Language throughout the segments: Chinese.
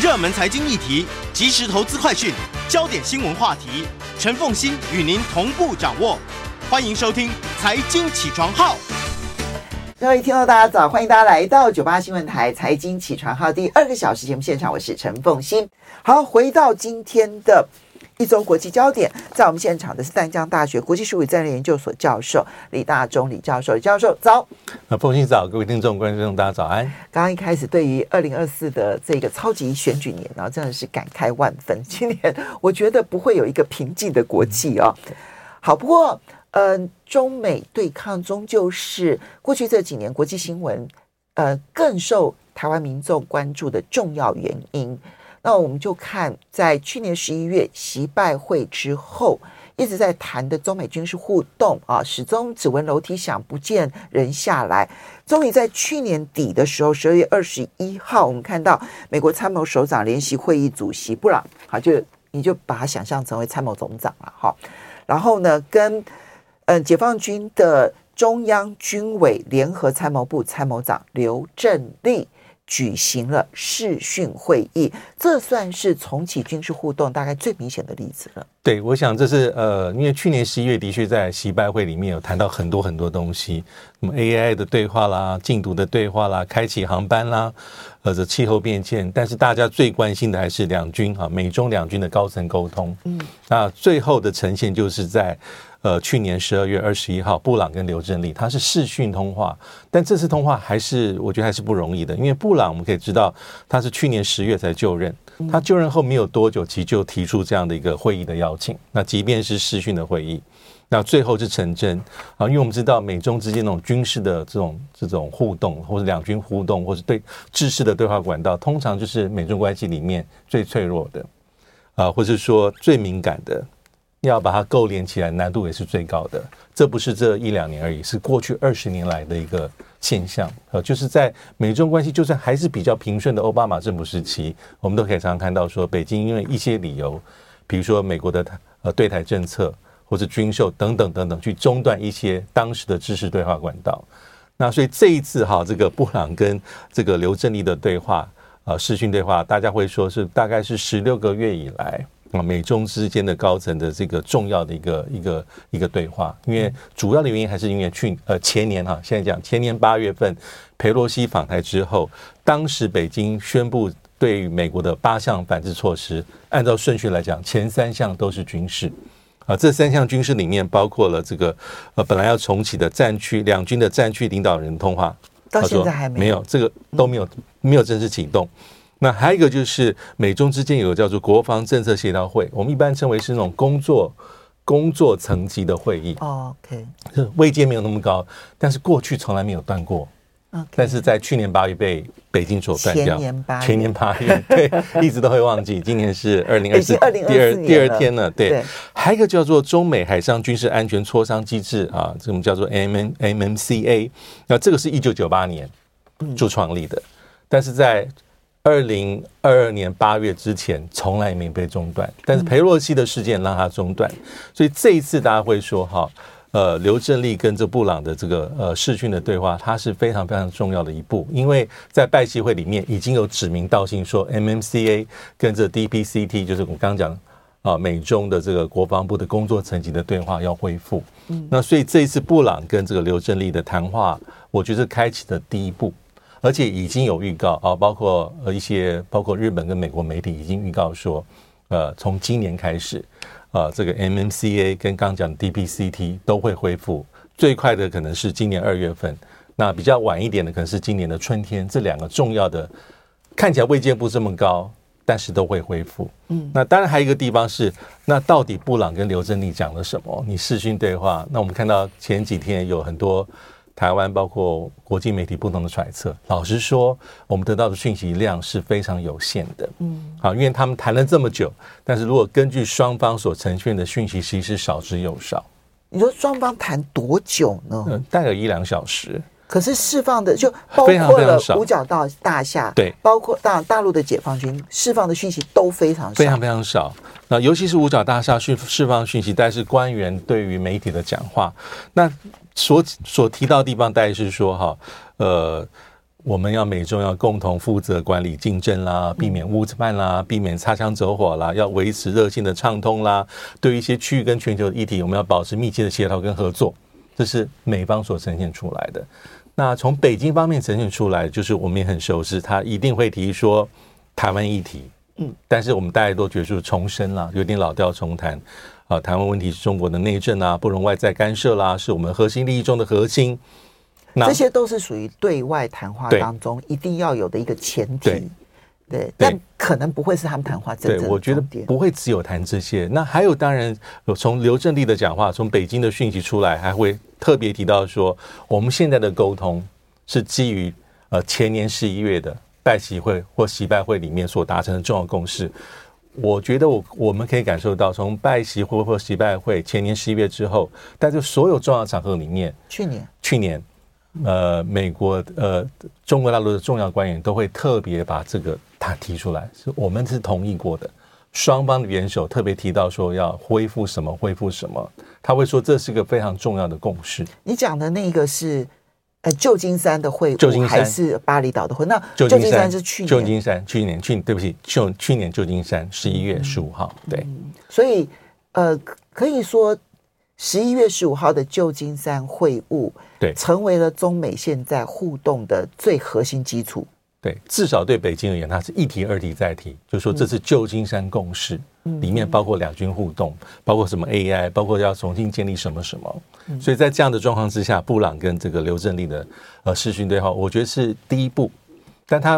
热门财经议题、即时投资快讯、焦点新闻话题，陈凤欣与您同步掌握。欢迎收听《财经起床号》。各位听众大家早，欢迎大家来到九八新闻台《财经起床号》第二个小时节目现场，我是陈凤欣。好，回到今天的。一周国际焦点，在我们现场的是淡江大学国际术语战略研究所教授李大中李教授，李教授早。那，凤馨早，各位听众观众大家早安。刚刚一开始对于二零二四的这个超级选举年，然后真的是感慨万分。今年我觉得不会有一个平静的国际哦。好，不过嗯、呃，中美对抗终究是过去这几年国际新闻呃更受台湾民众关注的重要原因。那我们就看，在去年十一月习拜会之后，一直在谈的中美军事互动啊，始终只闻楼梯响，不见人下来。终于在去年底的时候，十二月二十一号，我们看到美国参谋首长联席会议主席布朗，好，就你就把他想象成为参谋总长了，哈。然后呢，跟嗯解放军的中央军委联合参谋部参谋长刘振立。举行了视讯会议，这算是重启军事互动大概最明显的例子了。对，我想这是呃，因为去年十一月的确在习拜会里面有谈到很多很多东西，什么 AI 的对话啦、禁毒的对话啦、开启航班啦，或者气候变迁，但是大家最关心的还是两军啊，美中两军的高层沟通。嗯，那最后的呈现就是在。呃，去年十二月二十一号，布朗跟刘振立他是视讯通话，但这次通话还是我觉得还是不容易的，因为布朗我们可以知道他是去年十月才就任，他就任后没有多久，其实就提出这样的一个会议的邀请。那即便是视讯的会议，那最后是成真啊，因为我们知道美中之间那种军事的这种这种互动，或者两军互动，或者对制式的对话管道，通常就是美中关系里面最脆弱的啊，或者说最敏感的。要把它勾连起来，难度也是最高的。这不是这一两年而已，是过去二十年来的一个现象。呃，就是在美中关系就算还是比较平顺的奥巴马政府时期，我们都可以常常看到说，北京因为一些理由，比如说美国的呃对台政策或者军售等等等等，去中断一些当时的知识对话管道。那所以这一次哈，这个布朗跟这个刘振立的对话，呃，视讯对话，大家会说是大概是十六个月以来。啊，美中之间的高层的这个重要的一个一个一个对话，因为主要的原因还是因为去呃前年哈，现在讲前年八月份裴洛西访台之后，当时北京宣布对于美国的八项反制措施，按照顺序来讲，前三项都是军事。啊，这三项军事里面包括了这个呃本来要重启的战区两军的战区领导人通话，到现在还没有，没有这个都没有没有正式启动。那还有一个就是美中之间有个叫做国防政策协调会，我们一般称为是那种工作工作层级的会议。OK，位阶没有那么高，但是过去从来没有断过。Okay. 但是在去年八月被北京所断掉。前年八月，前年八月，对，一直都会忘记。今年是二零二四，第二第二天了。对，对还有一个叫做中美海上军事安全磋商机制啊，这种叫做 M M M M C A。那这个是一九九八年就创立的，嗯、但是在二零二二年八月之前，从来没被中断。但是裴洛西的事件让它中断，所以这一次大家会说哈，呃，刘振利跟这布朗的这个呃视讯的对话，它是非常非常重要的一步，因为在拜习会里面已经有指名道姓说，MMCA 跟这 DPCT 就是我刚刚讲啊，美中的这个国防部的工作层级的对话要恢复。嗯，那所以这一次布朗跟这个刘振利的谈话，我觉得开启的第一步。而且已经有预告啊，包括呃一些，包括日本跟美国媒体已经预告说，呃，从今年开始，呃，这个 MMCA 跟刚讲的 DPCT 都会恢复，最快的可能是今年二月份，那比较晚一点的可能是今年的春天。这两个重要的看起来未见不这么高，但是都会恢复。嗯，那当然还有一个地方是，那到底布朗跟刘振立讲了什么？你视讯对话，那我们看到前几天有很多。台湾包括国际媒体不同的揣测，老实说，我们得到的讯息量是非常有限的。嗯，好，因为他们谈了这么久，但是如果根据双方所呈现的讯息，其实少之又少。你说双方谈多久呢？嗯，大概有一两小时。可是释放的就包括了五角大大厦，对，包括大大陆的解放军释放的讯息都非常少，非常非常少。那尤其是五角大厦释释放讯息，但是官员对于媒体的讲话，那。所所提到的地方，大概是说哈，呃，我们要美中要共同负责管理竞争啦，避免误判啦，避免擦枪走火啦，要维持热线的畅通啦。对于一些区域跟全球的议题，我们要保持密切的协调跟合作。这是美方所呈现出来的。那从北京方面呈现出来，就是我们也很熟悉，他一定会提说台湾议题。嗯，但是我们大家都觉得是重申了，有点老调重弹。啊，台湾问题是中国的内政啊，不容外在干涉啦，是我们核心利益中的核心。那这些都是属于对外谈话当中一定要有的一个前提。对，对，但可能不会是他们谈话真正的。对，我觉得不会只有谈这些。那还有，当然从刘振立的讲话，从北京的讯息出来，还会特别提到说，我们现在的沟通是基于呃前年十一月的拜习会或习拜会里面所达成的重要共识。我觉得我我们可以感受到，从拜习会或习拜会前年十一月之后，在这所有重要场合里面，去年去年，呃，美国呃中国大陆的重要官员都会特别把这个他提出来，是我们是同意过的，双方的元首特别提到说要恢复什么恢复什么，他会说这是个非常重要的共识。你讲的那个是。呃，旧金山的会晤还是巴厘岛的会？那旧金山是去年，旧金山去年去对不起，旧去年旧金山十一月十五号，嗯、对、嗯，所以呃，可以说十一月十五号的旧金山会晤，对，成为了中美现在互动的最核心基础。对，至少对北京而言，它是一提二提再提，就是说这是旧金山共识，嗯、里面包括两军互动，包括什么 AI，包括要重新建立什么什么。嗯、所以在这样的状况之下，布朗跟这个刘振利的呃视讯对话，我觉得是第一步，但他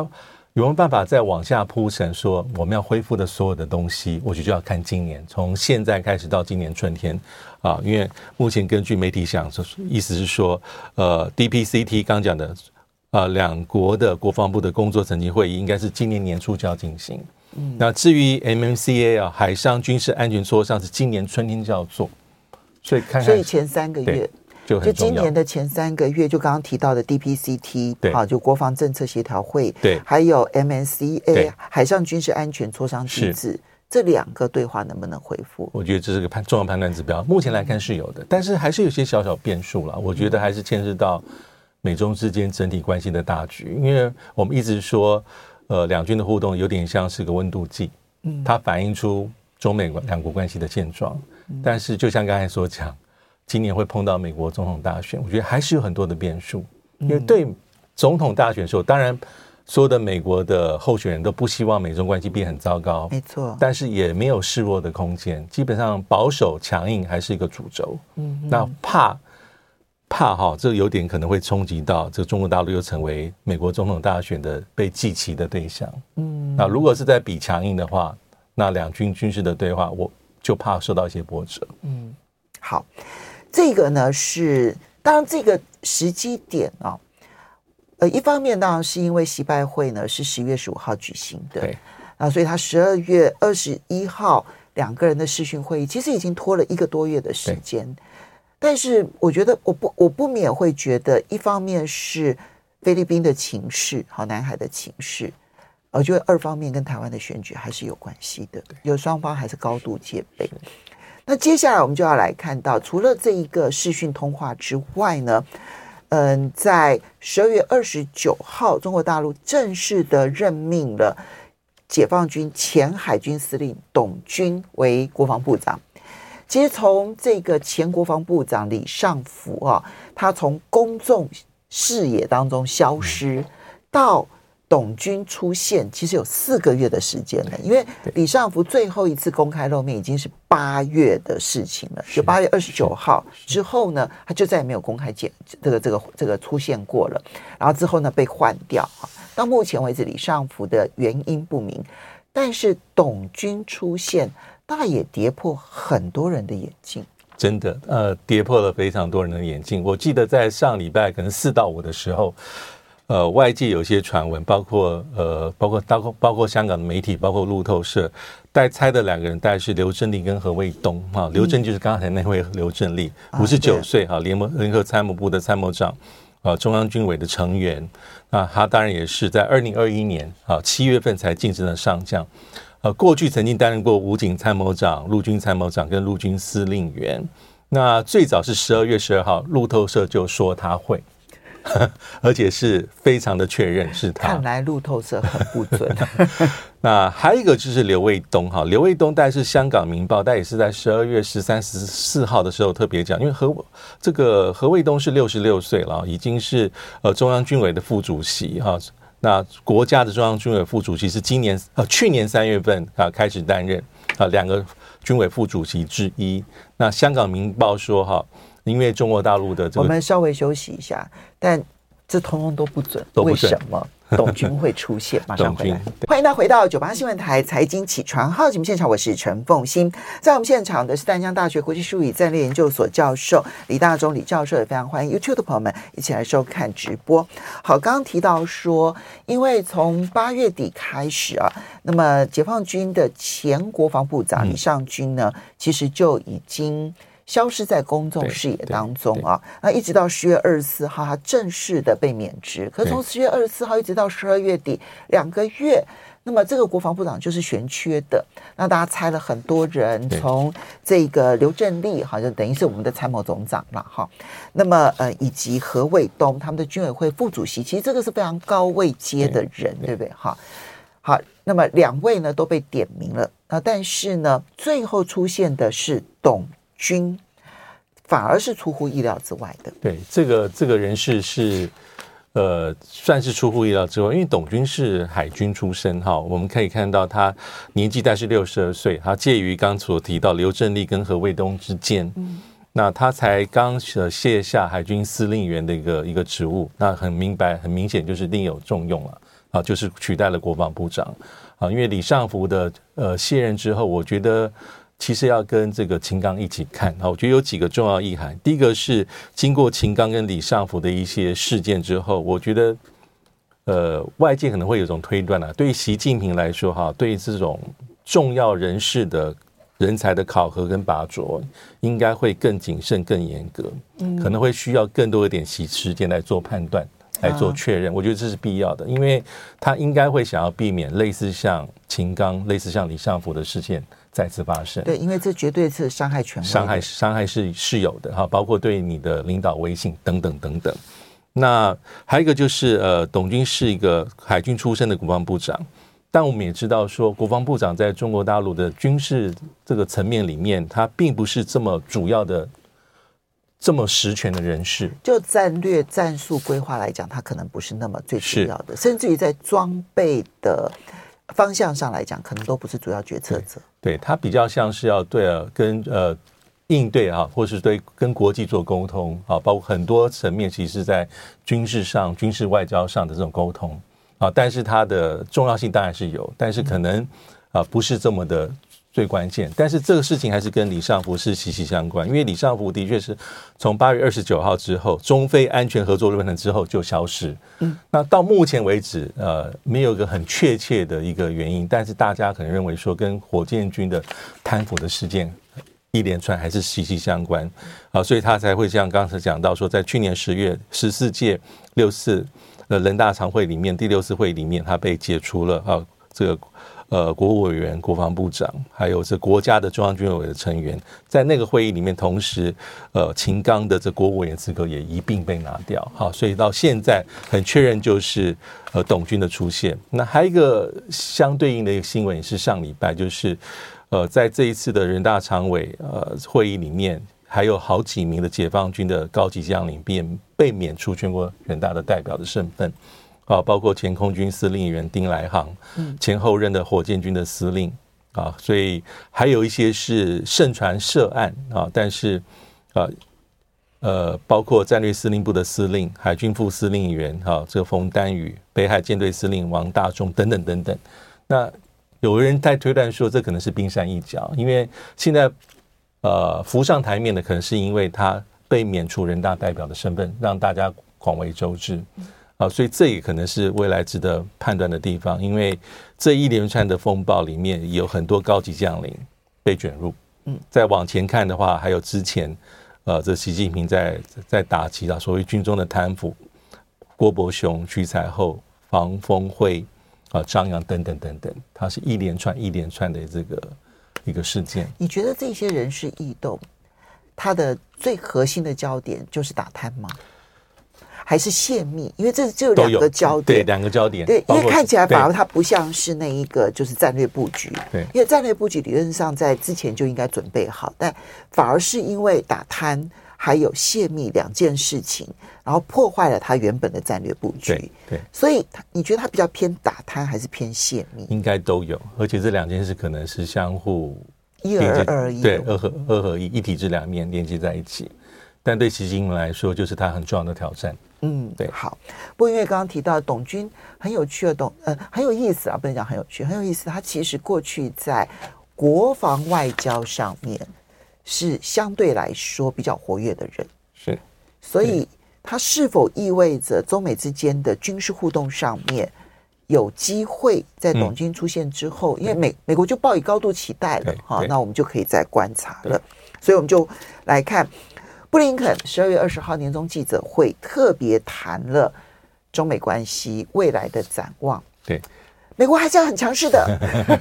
有没有办法再往下铺陈，说我们要恢复的所有的东西，我觉得就要看今年，从现在开始到今年春天。啊，因为目前根据媒体想说，意思是说，呃，DPCT 刚讲的。啊，两国的国防部的工作层级会议应该是今年年初就要进行。嗯，那至于 MMCA 啊，海上军事安全磋商是今年春天就要做，所以看看，所以前三个月就就今年的前三个月，就刚刚提到的 DPCT，对啊，就国防政策协调会，对，还有 MMCA 海上军事安全磋商机制，这两个对话能不能恢复？我觉得这是个判重要判断指标。目前来看是有的，但是还是有些小小变数了。我觉得还是牵涉到。美中之间整体关系的大局，因为我们一直说，呃，两军的互动有点像是个温度计，嗯，它反映出中美两国关系的现状。但是，就像刚才所讲，今年会碰到美国总统大选，我觉得还是有很多的变数。因为对总统大选的时候，当然所有的美国的候选人都不希望美中关系变很糟糕，没错，但是也没有示弱的空间。基本上保守强硬还是一个主轴，嗯，那怕。怕哈，这个有点可能会冲击到这个中国大陆，又成为美国总统大选的被祭旗的对象。嗯，那如果是在比强硬的话，那两军军事的对话，我就怕受到一些波折。嗯，好，这个呢是当然这个时机点啊，呃，一方面当然是因为习拜会呢是十一月十五号举行的，对，啊，所以他十二月二十一号两个人的视讯会议，其实已经拖了一个多月的时间。但是我觉得我不我不免会觉得，一方面是菲律宾的情势，好，南海的情势，我觉得二方面跟台湾的选举还是有关系的，有双方还是高度戒备。那接下来我们就要来看到，除了这一个视讯通话之外呢，嗯，在十二月二十九号，中国大陆正式的任命了解放军前海军司令董军为国防部长。其实从这个前国防部长李尚福啊，他从公众视野当中消失，到董军出现其实有四个月的时间了，因为李尚福最后一次公开露面已经是八月的事情了，就八月二十九号之后呢，他就再也没有公开见这个这个这个出现过了。然后之后呢被换掉啊，到目前为止李尚福的原因不明，但是董军出现，那也跌破很多人的眼镜。真的，呃，跌破了非常多人的眼镜。我记得在上礼拜可能四到五的时候。呃，外界有些传闻，包括呃，包括包括包括香港的媒体，包括路透社，带猜的两个人，大概是刘振利跟何卫东哈。刘振就是刚才那位刘振利，五十九岁哈，联盟联合参谋部的参谋长，啊，中央军委的成员。那他当然也是在二零二一年啊七月份才晋升的上将，呃，过去曾经担任过武警参谋长、陆军参谋长跟陆军司令员。那最早是十二月十二号，路透社就说他会。而且是非常的确认是他。看来路透社很不准。那还有一个就是刘卫东哈，刘卫东大概是香港明报，但也是在十二月十三、十四号的时候特别讲，因为何这个何卫东是六十六岁了，已经是呃中央军委的副主席哈。那国家的中央军委副主席是今年呃去年三月份啊开始担任啊两个军委副主席之一。那香港明报说哈。因为中国大陆的这个，我们稍微休息一下，但这通通都不准。都不准。为什么 董军会出现？马上回来。欢迎大家回到九八新闻台财经起床号节目现场，我是陈凤欣。在我们现场的是淡江大学国际术语战略研究所教授李大中李教授，也非常欢迎 YouTube 的朋友们一起来收看直播。好，刚刚提到说，因为从八月底开始啊，那么解放军的前国防部长李尚军呢，嗯、其实就已经。消失在公众视野当中啊，那一直到十月二十四号，他正式的被免职。可是从十月二十四号一直到十二月底两个月，那么这个国防部长就是悬缺的。那大家猜了很多人，从这个刘振立好像等于是我们的参谋总长了哈。那么呃，以及何卫东他们的军委会副主席，其实这个是非常高位阶的人，对不对？哈，好，那么两位呢都被点名了那，但是呢，最后出现的是董。军反而是出乎意料之外的。对，这个这个人士是呃，算是出乎意料之外，因为董军是海军出身哈。我们可以看到他年纪大概是六十二岁，他介于刚所提到刘振立跟何卫东之间。嗯，那他才刚卸下海军司令员的一个一个职务，那很明白很明显就是另有重用了啊，就是取代了国防部长啊。因为李尚福的呃卸任之后，我觉得。其实要跟这个秦刚一起看啊，我觉得有几个重要意涵。第一个是经过秦刚跟李尚福的一些事件之后，我觉得，呃，外界可能会有一种推断啊，对于习近平来说哈，对于这种重要人士的人才的考核跟拔擢，应该会更谨慎、更严格，可能会需要更多一点时时间来做判断、来做确认。我觉得这是必要的，因为他应该会想要避免类似像秦刚、类似像李尚福的事件。再次发生，对，因为这绝对是伤害权威，伤害伤害是是有的哈，包括对你的领导威信等等等等。那还有一个就是，呃，董军是一个海军出身的国防部长，但我们也知道说，国防部长在中国大陆的军事这个层面里面，他并不是这么主要的、这么实权的人士。就战略战术规划来讲，他可能不是那么最主要的，甚至于在装备的。方向上来讲，可能都不是主要决策者。对，它比较像是要对呃，跟呃应对啊，或是对跟国际做沟通啊，包括很多层面，其实在军事上、军事外交上的这种沟通啊，但是它的重要性当然是有，但是可能啊不是这么的。最关键，但是这个事情还是跟李尚福是息息相关，因为李尚福的确是从八月二十九号之后，中非安全合作论坛之后就消失。嗯，那到目前为止，呃，没有一个很确切的一个原因，但是大家可能认为说，跟火箭军的贪腐的事件一连串还是息息相关。啊，所以他才会像刚才讲到说，在去年十月十四届六四呃人大常会里面第六次会里面，他被解除了啊这个。呃，国务委员、国防部长，还有这国家的中央军委的成员，在那个会议里面，同时，呃，秦刚的这国务委员资格也一并被拿掉。好，所以到现在很确认就是呃，董军的出现。那还有一个相对应的一个新闻也是上礼拜，就是呃，在这一次的人大常委呃会议里面，还有好几名的解放军的高级将领便被免除全国人大的代表的身份。啊，包括前空军司令员丁来航，前后任的火箭军的司令啊，所以还有一些是盛传涉案啊，但是啊。呃，包括战略司令部的司令、海军副司令员哈，这个冯丹宇、北海舰队司令王大中等等等等。那有人在推断说，这可能是冰山一角，因为现在呃浮上台面的，可能是因为他被免除人大代表的身份，让大家广为周知啊，所以这也可能是未来值得判断的地方，因为这一连串的风暴里面有很多高级将领被卷入。嗯，再往前看的话，还有之前。呃，这习近平在在打击啊，所谓军中的贪腐，郭伯雄、徐才厚、房峰辉啊、张扬等等等等，它是一连串一连串的这个一个事件。你觉得这些人是异动，他的最核心的焦点就是打贪吗？还是泄密，因为这就两个焦点，对两个焦点，对，因为看起来反而它不像是那一个就是战略布局，对，因为战略布局理论上在之前就应该准备好，但反而是因为打贪还有泄密两件事情，然后破坏了它原本的战略布局，对，对，所以你觉得它比较偏打贪还是偏泄密？应该都有，而且这两件事可能是相互一而二一，对，二合二合一，一体之两面连接在一起，但对习近平来说，就是他很重要的挑战。嗯，对，好。不过因为刚刚提到董军很有趣的董，呃，很有意思啊，不能讲很有趣，很有意思。他其实过去在国防外交上面是相对来说比较活跃的人，是。所以他是否意味着中美之间的军事互动上面有机会在董军出现之后，嗯、因为美美国就抱以高度期待了哈，那我们就可以再观察了。所以我们就来看。布林肯十二月二十号年终记者会特别谈了中美关系未来的展望。对，美国还是要很强势的。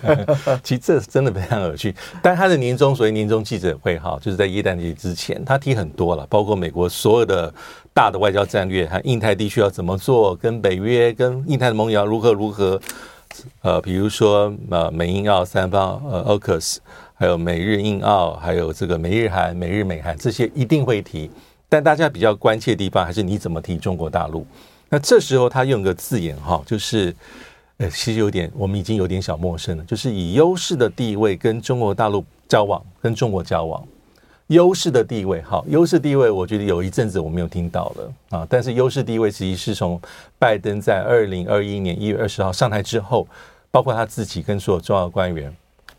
其实这真的非常有趣。但他的年终所谓年终记者会哈，就是在耶诞节之前，他提很多了，包括美国所有的大的外交战略，和印太地区要怎么做，跟北约、跟印太的盟友如何如何。呃，比如说呃，美英澳三方呃，AUKUS。还有美日印澳，还有这个美日韩、美日美韩，这些一定会提。但大家比较关切的地方，还是你怎么提中国大陆？那这时候他用个字眼哈，就是呃，其实有点我们已经有点小陌生了，就是以优势的地位跟中国大陆交往，跟中国交往。优势的地位，好，优势地位，我觉得有一阵子我没有听到了啊。但是优势地位，其实是从拜登在二零二一年一月二十号上台之后，包括他自己跟所有重要官员，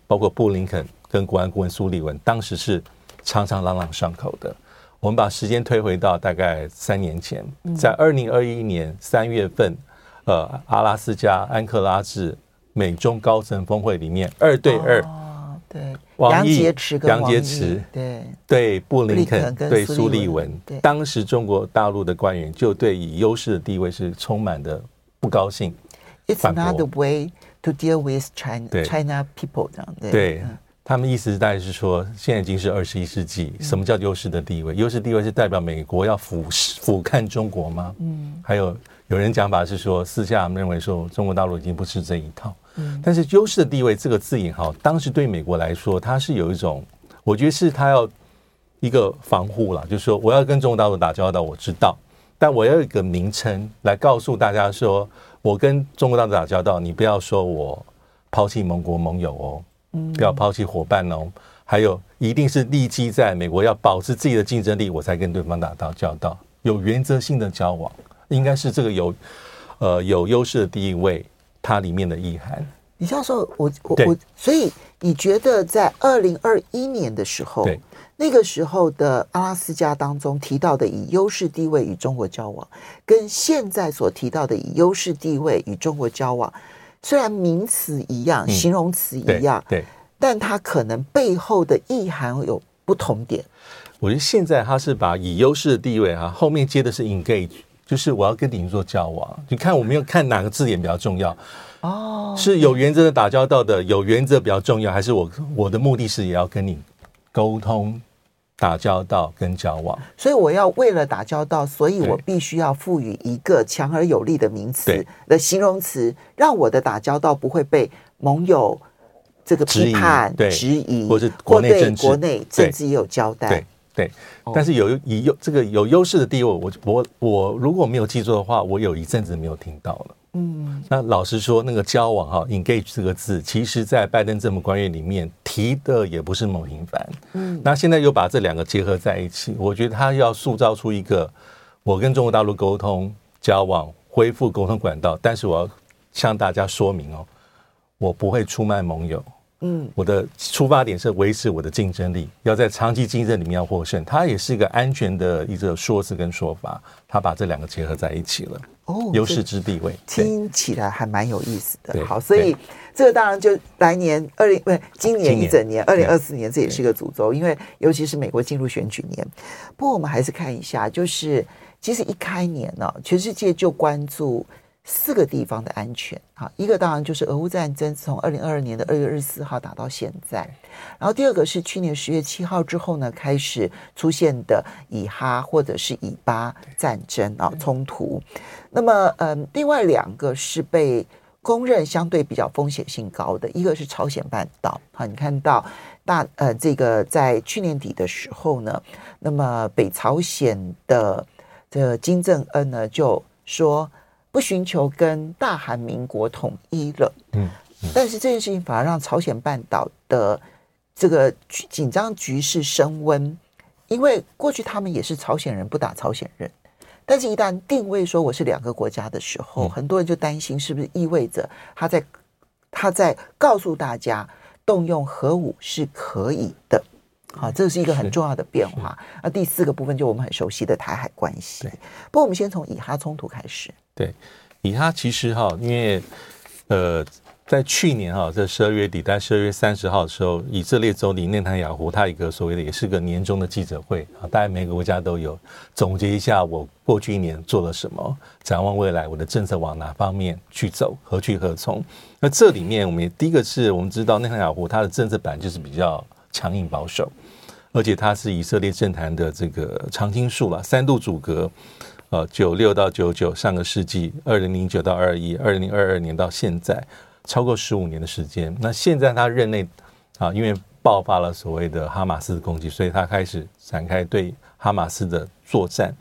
包括布林肯。跟国安顾问苏立文当时是常常朗朗上口的。我们把时间推回到大概三年前，在二零二一年三月份，呃，阿拉斯加安克拉治美中高层峰会里面二对二，对，王毅、杨洁篪、杨洁篪，对对，布林肯对苏利文，当时中国大陆的官员就对以优势的地位是充满的不高兴。It's not the way to deal with China, China people，这样对。他们意思大概是说，现在已经是二十一世纪，什么叫优势的地位？优势地位是代表美国要俯视俯瞰中国吗？嗯，还有有人讲法是说，私下认为说，中国大陆已经不是这一套。嗯，但是优势的地位这个字眼哈，当时对美国来说，它是有一种，我觉得是它要一个防护啦，就是说，我要跟中国大陆打交道，我知道，但我要有一个名称来告诉大家说，我跟中国大陆打交道，你不要说我抛弃盟国盟友哦。不要抛弃伙伴哦，还有一定是立基在美国要保持自己的竞争力，我才跟对方打到交道，有原则性的交往，应该是这个有呃有优势的地位，它里面的意涵。李教授，我我我，所以你觉得在二零二一年的时候，那个时候的阿拉斯加当中提到的以优势地位与中国交往，跟现在所提到的以优势地位与中国交往。虽然名词一样，形容词一样，对，但它可能背后的意涵有不同点。我觉得现在他是把以优势的地位啊，后面接的是 engage，就是我要跟你做交往。你看我们要看哪个字眼比较重要？哦，是有原则的打交道的，有原则比较重要，还是我我的目的是也要跟你沟通？打交道跟交往，所以我要为了打交道，所以我必须要赋予一个强而有力的名词的形容词，让我的打交道不会被盟友这个批判、质疑，或是国内政治、国内政治也有交代。对对，但是有以优这个有优势的地位，我我我如果没有记错的话，我有一阵子没有听到了。嗯，那老实说，那个交往哈，engage 这个字，其实在拜登政府官员里面提的也不是那么频繁。嗯，那现在又把这两个结合在一起，我觉得他要塑造出一个我跟中国大陆沟通、交往、恢复沟通管道，但是我要向大家说明哦，我不会出卖盟友。嗯，我的出发点是维持我的竞争力，要在长期竞争里面要获胜。它也是一个安全的一个说辞跟说法，他把这两个结合在一起了。哦，优势之地位听起来还蛮有意思的。好，所以这个当然就来年二零不是今年一整年二零二四年，这也是一个诅咒，因为尤其是美国进入选举年。不过我们还是看一下，就是其实一开年呢，全世界就关注。四个地方的安全，啊，一个当然就是俄乌战争，从二零二二年的二月二十四号打到现在，然后第二个是去年十月七号之后呢，开始出现的以哈或者是以巴战争啊冲突，那么嗯，另外两个是被公认相对比较风险性高的，一个是朝鲜半岛，好，你看到大呃这个在去年底的时候呢，那么北朝鲜的这个金正恩呢就说。不寻求跟大韩民国统一了，嗯，但是这件事情反而让朝鲜半岛的这个紧张局势升温，因为过去他们也是朝鲜人不打朝鲜人，但是一旦定位说我是两个国家的时候，很多人就担心是不是意味着他在他在告诉大家动用核武是可以的。好，这是一个很重要的变化。那第四个部分就我们很熟悉的台海关系。对，不过我们先从以哈冲突开始。对，以哈其实哈，因为呃，在去年哈，在十二月底，在十二月三十号的时候，以色列总理内塔尼亚胡他一个所谓的也是个年终的记者会啊，大概每个国家都有总结一下我过去一年做了什么，展望未来我的政策往哪方面去走，何去何从。那这里面我们第一个是我们知道内塔尼亚胡他的政策本来就是比较。强硬保守，而且他是以色列政坛的这个常青树了，三度组阁，呃，九六到九九，上个世纪二零零九到二一，二零二二年到现在，超过十五年的时间。那现在他任内啊，因为爆发了所谓的哈马斯的攻击，所以他开始展开对哈马斯的作战。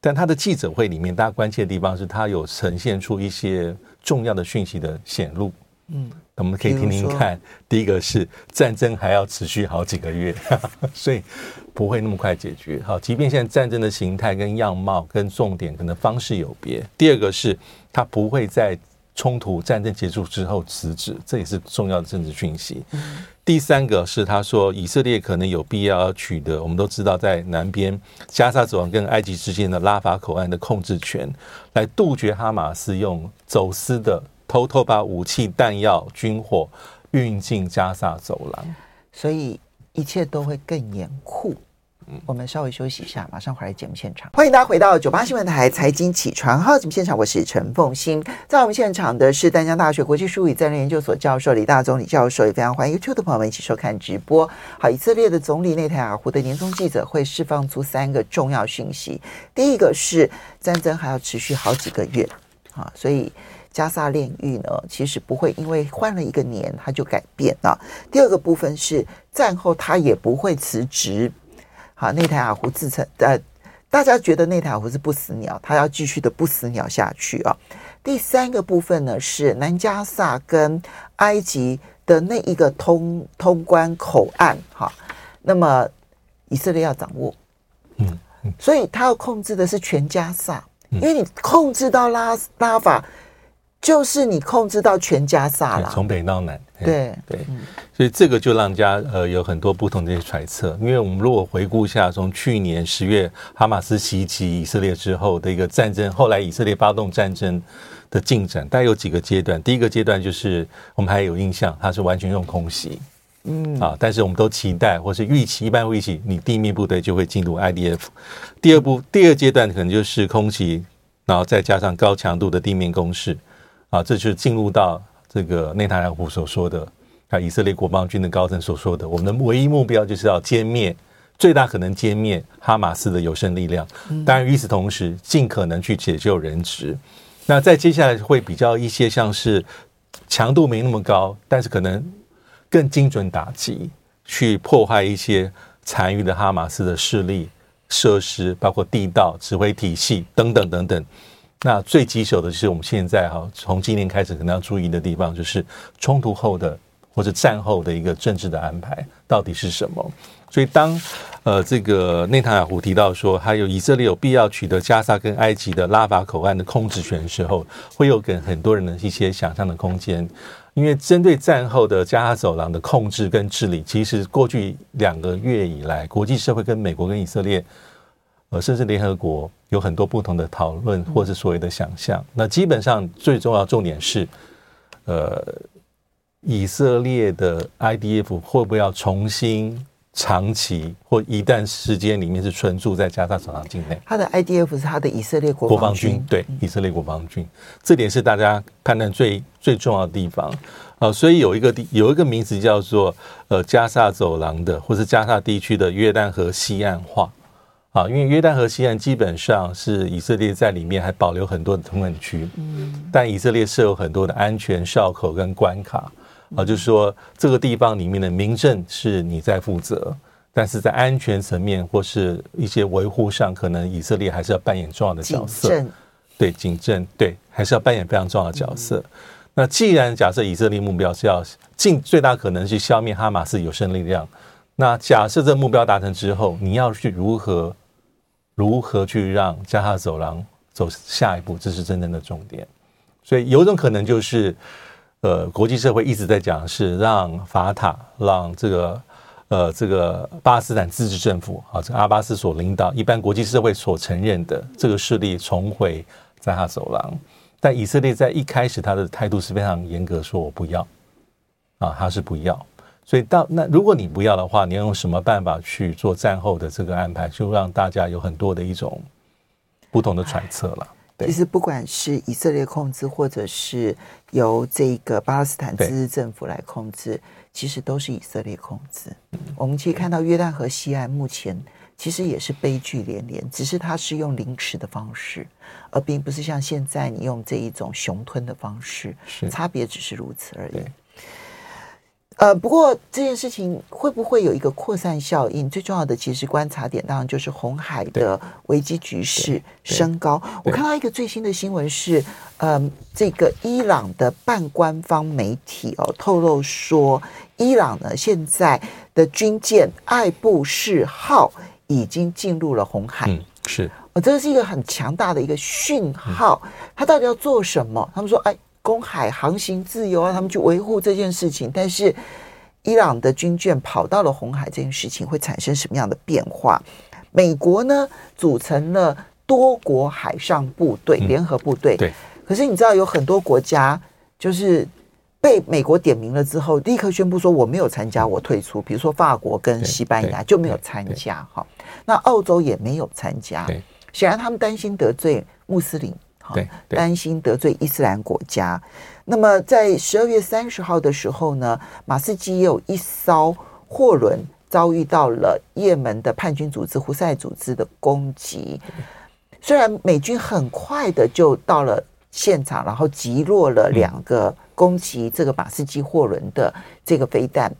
但他的记者会里面，大家关切的地方是他有呈现出一些重要的讯息的显露。嗯。我们可以听听看，第一个是战争还要持续好几个月，所以不会那么快解决。好，即便现在战争的形态跟样貌跟重点可能方式有别。第二个是他不会在冲突战争结束之后辞职，这也是重要的政治讯息。第三个是他说以色列可能有必要取得，我们都知道在南边加沙走廊跟埃及之间的拉法口岸的控制权，来杜绝哈马斯用走私的。偷偷把武器、弹药、军火运进加萨走廊，所以一切都会更严酷。嗯，我们稍微休息一下，马上回来节目现场。欢迎大家回到九八新闻台财经起床号节目现场，我是陈凤欣。在我们现场的是丹江大学国际术语战略研究所教授李大总李教授，也非常欢迎 YouTube 的朋友们一起收看直播。好，以色列的总理内塔尼亚胡的年终记者会释放出三个重要讯息，第一个是战争还要持续好几个月啊，所以。加萨炼狱呢，其实不会因为换了一个年，它就改变了。第二个部分是战后他也不会辞职。好，内塔尼亚胡自称，呃，大家觉得内塔尼亚胡是不死鸟，他要继续的不死鸟下去啊。第三个部分呢是南加萨跟埃及的那一个通通关口岸，哈，那么以色列要掌握，嗯，所以他要控制的是全加萨，因为你控制到拉拉法。就是你控制到全加萨了，从北到南。对对，所以这个就让家呃有很多不同的揣测。因为我们如果回顾一下，从去年十月哈马斯袭击以色列之后的一个战争，后来以色列发动战争的进展，大概有几个阶段。第一个阶段就是我们还有印象，它是完全用空袭，嗯啊，但是我们都期待或是预期，一般预期你地面部队就会进入 IDF。第二步，第二阶段可能就是空袭，然后再加上高强度的地面攻势。啊，这就是进入到这个内塔尼亚胡所说的，啊，以色列国防军的高层所说的，我们的唯一目标就是要歼灭，最大可能歼灭哈马斯的有生力量。当然，与此同时，尽可能去解救人质。那在接下来会比较一些像是强度没那么高，但是可能更精准打击，去破坏一些残余的哈马斯的势力设施，包括地道、指挥体系等等等等。那最棘手的是我们现在哈，从今年开始可能要注意的地方，就是冲突后的或者战后的一个政治的安排到底是什么。所以当呃这个内塔尼亚胡提到说，还有以色列有必要取得加沙跟埃及的拉法口岸的控制权的时候，会有给很多人的一些想象的空间。因为针对战后的加沙走廊的控制跟治理，其实过去两个月以来，国际社会跟美国跟以色列。呃，甚至联合国有很多不同的讨论，或是所谓的想象。那基本上最重要重点是，呃，以色列的 IDF 会不会要重新长期或一段时间里面是存驻在加沙走廊境内？他的 IDF 是他的以色列国防军，对，以色列国防军，这点是大家判断最最重要的地方。啊，所以有一个地有一个名词叫做呃加沙走廊的，或是加沙地区的约旦河西岸化。啊，因为约旦河西岸基本上是以色列在里面还保留很多的通管区，嗯，但以色列设有很多的安全哨口跟关卡，啊，就是说这个地方里面的民政是你在负责，但是在安全层面或是一些维护上，可能以色列还是要扮演重要的角色，对，警政，对，还是要扮演非常重要的角色。那既然假设以色列目标是要尽最大可能去消灭哈马斯有生力量，那假设这目标达成之后，你要去如何？如何去让加哈走廊走下一步，这是真正的重点。所以有一种可能就是，呃，国际社会一直在讲是让法塔，让这个呃这个巴勒斯坦自治政府啊，这个阿巴斯所领导，一般国际社会所承认的这个势力重回加哈走廊。但以色列在一开始他的态度是非常严格，说我不要啊，他是不要。所以到那，如果你不要的话，你要用什么办法去做战后的这个安排，就让大家有很多的一种不同的揣测了。其实不管是以色列控制，或者是由这个巴勒斯坦自治政府来控制，其实都是以色列控制。我们可以看到约旦河西岸目前其实也是悲剧连连，只是它是用凌迟的方式，而并不是像现在你用这一种熊吞的方式，差别只是如此而已。呃，不过这件事情会不会有一个扩散效应？最重要的其实观察点当然就是红海的危机局势升高。我看到一个最新的新闻是，呃，这个伊朗的半官方媒体哦透露说，伊朗呢现在的军舰爱布士号已经进入了红海。嗯，是，哦，这是一个很强大的一个讯号。他到底要做什么？他们说，哎。公海航行自由啊，他们去维护这件事情。但是，伊朗的军舰跑到了红海，这件事情会产生什么样的变化？美国呢，组成了多国海上部队，联合部队。对。可是你知道，有很多国家就是被美国点名了之后，立刻宣布说我没有参加，我退出。比如说法国跟西班牙就没有参加。哈，那澳洲也没有参加。显然他们担心得罪穆斯林。对，担心得罪伊斯兰国家。那么，在十二月三十号的时候呢，马斯基也有一艘货轮遭遇到了也门的叛军组织胡塞组织的攻击。虽然美军很快的就到了现场，然后击落了两个攻击这个马斯基货轮的这个飞弹，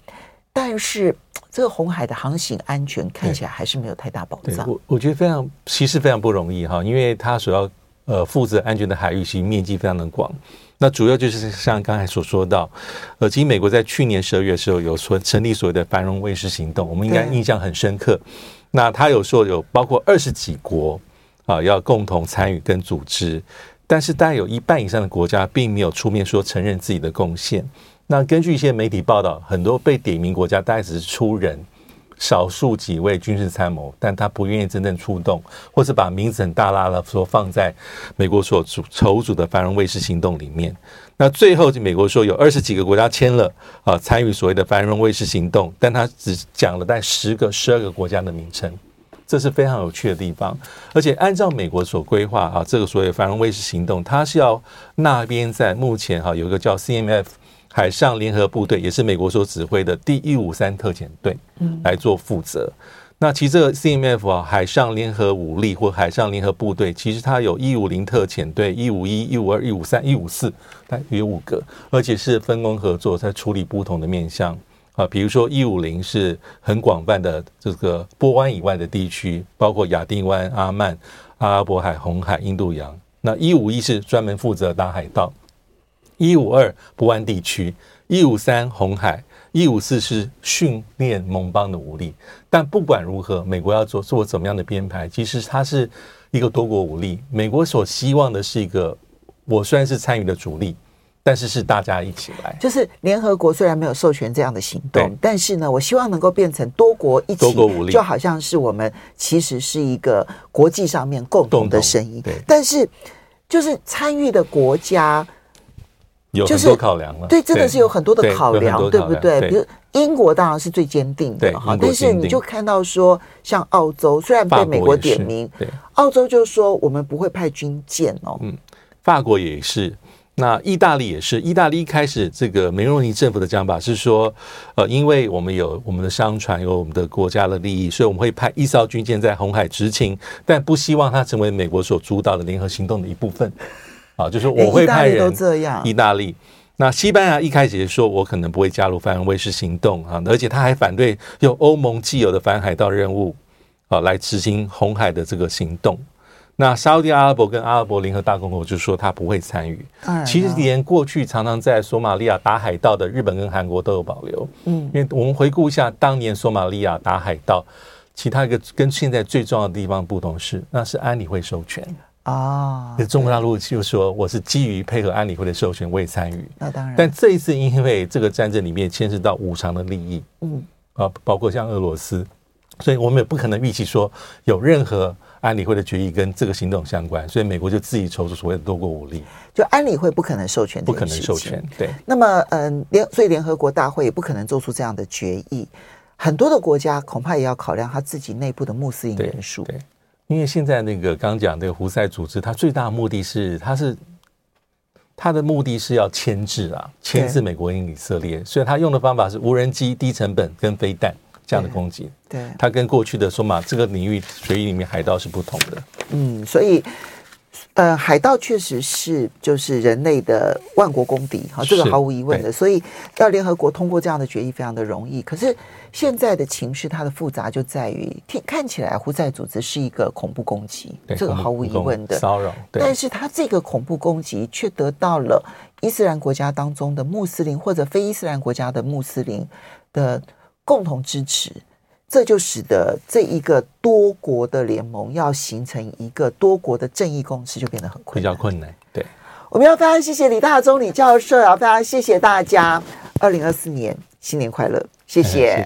但是这个红海的航行安全看起来还是没有太大保障。我我觉得非常，其实非常不容易哈，因为他所要。呃，负责安全的海域其实面积非常的广，那主要就是像刚才所说到，呃，其实美国在去年十二月的时候有说成立所谓的繁荣卫士行动，我们应该印象很深刻。那他有说有包括二十几国啊要共同参与跟组织，但是大概有一半以上的国家并没有出面说承认自己的贡献。那根据一些媒体报道，很多被点名国家大概只是出人。少数几位军事参谋，但他不愿意真正出动，或是把名字很大拉的说放在美国所组筹组的繁荣卫士行动里面。那最后，美国说有二十几个国家签了啊，参与所谓的繁荣卫士行动，但他只讲了在十个、十二个国家的名称，这是非常有趣的地方。而且按照美国所规划啊，这个所谓繁荣卫士行动，它是要那边在目前哈有一个叫 CMF。海上联合部队也是美国所指挥的第一五三特遣队，来做负责。那其实这个 CMF 啊，海上联合武力或海上联合部队，其实它有一五零特遣队、一五一、一五二、一五三、一五四，大约五个，而且是分工合作，在处理不同的面向啊。比如说一五零是很广泛的这个波湾以外的地区，包括亚丁湾、阿曼、阿拉伯海、红海、印度洋。那一五一是专门负责打海盗，一五二不安地区，一五三红海，一五四是训练盟邦的武力。但不管如何，美国要做做怎么样的编排，其实它是一个多国武力。美国所希望的是一个，我虽然是参与的主力。但是是大家一起来，就是联合国虽然没有授权这样的行动，但是呢，我希望能够变成多国一起，多国武力，就好像是我们其实是一个国际上面共同的声音。对，但是就是参与的国家有很多考量了，对，真的是有很多的考量，对不对？比如英国当然是最坚定的哈，但是你就看到说，像澳洲虽然被美国点名，对，澳洲就说我们不会派军舰哦，嗯，法国也是。那意大利也是，意大利一开始这个梅洛尼政府的讲法是说，呃，因为我们有我们的商船，有我们的国家的利益，所以我们会派一艘军舰在红海执勤，但不希望它成为美国所主导的联合行动的一部分。啊，就是我会派人。意大利都这样。意大利，那西班牙一开始也说我可能不会加入反威士行动啊，而且他还反对用欧盟既有的反海盗任务啊来执行红海的这个行动。那沙乌地阿拉伯跟阿拉伯联合大公国就说他不会参与。其实连过去常常在索马利亚打海盗的日本跟韩国都有保留。嗯，因为我们回顾一下当年索马利亚打海盗，其他一个跟现在最重要的地方不同是，那是安理会授权啊。中国大陆就说我是基于配合安理会的授权，我也参与。那当然。但这一次因为这个战争里面牵涉到五常的利益，嗯啊，包括像俄罗斯，所以我们也不可能预期说有任何。安理会的决议跟这个行动相关，所以美国就自己筹出所谓的多国武力。就安理会不可能授权，不可能授权。对。那么，嗯，联所以联合国大会也不可能做出这样的决议。很多的国家恐怕也要考量他自己内部的穆斯林人数。对。因为现在那个刚讲这个胡塞组织，它最大的目的是，它是它的目的是要牵制啊，牵制美国跟以色列，所以它用的方法是无人机、低成本跟飞弹。这样的攻击，对，它跟过去的说嘛，这个领域水域里面海盗是不同的。嗯，所以，呃，海盗确实是就是人类的万国公敌，哈，这个毫无疑问的。所以，要联合国通过这样的决议非常的容易。可是现在的情势，它的复杂就在于，听看起来胡塞组织是一个恐怖攻击，这个毫无疑问的骚扰。但是，它这个恐怖攻击却得到了伊斯兰国家当中的穆斯林或者非伊斯兰国家的穆斯林的。共同支持，这就使得这一个多国的联盟要形成一个多国的正义共识就变得很困难，比较困难。对，我们要非常谢谢李大中李教授，啊非常谢谢大家。二零二四年新年快乐，谢谢。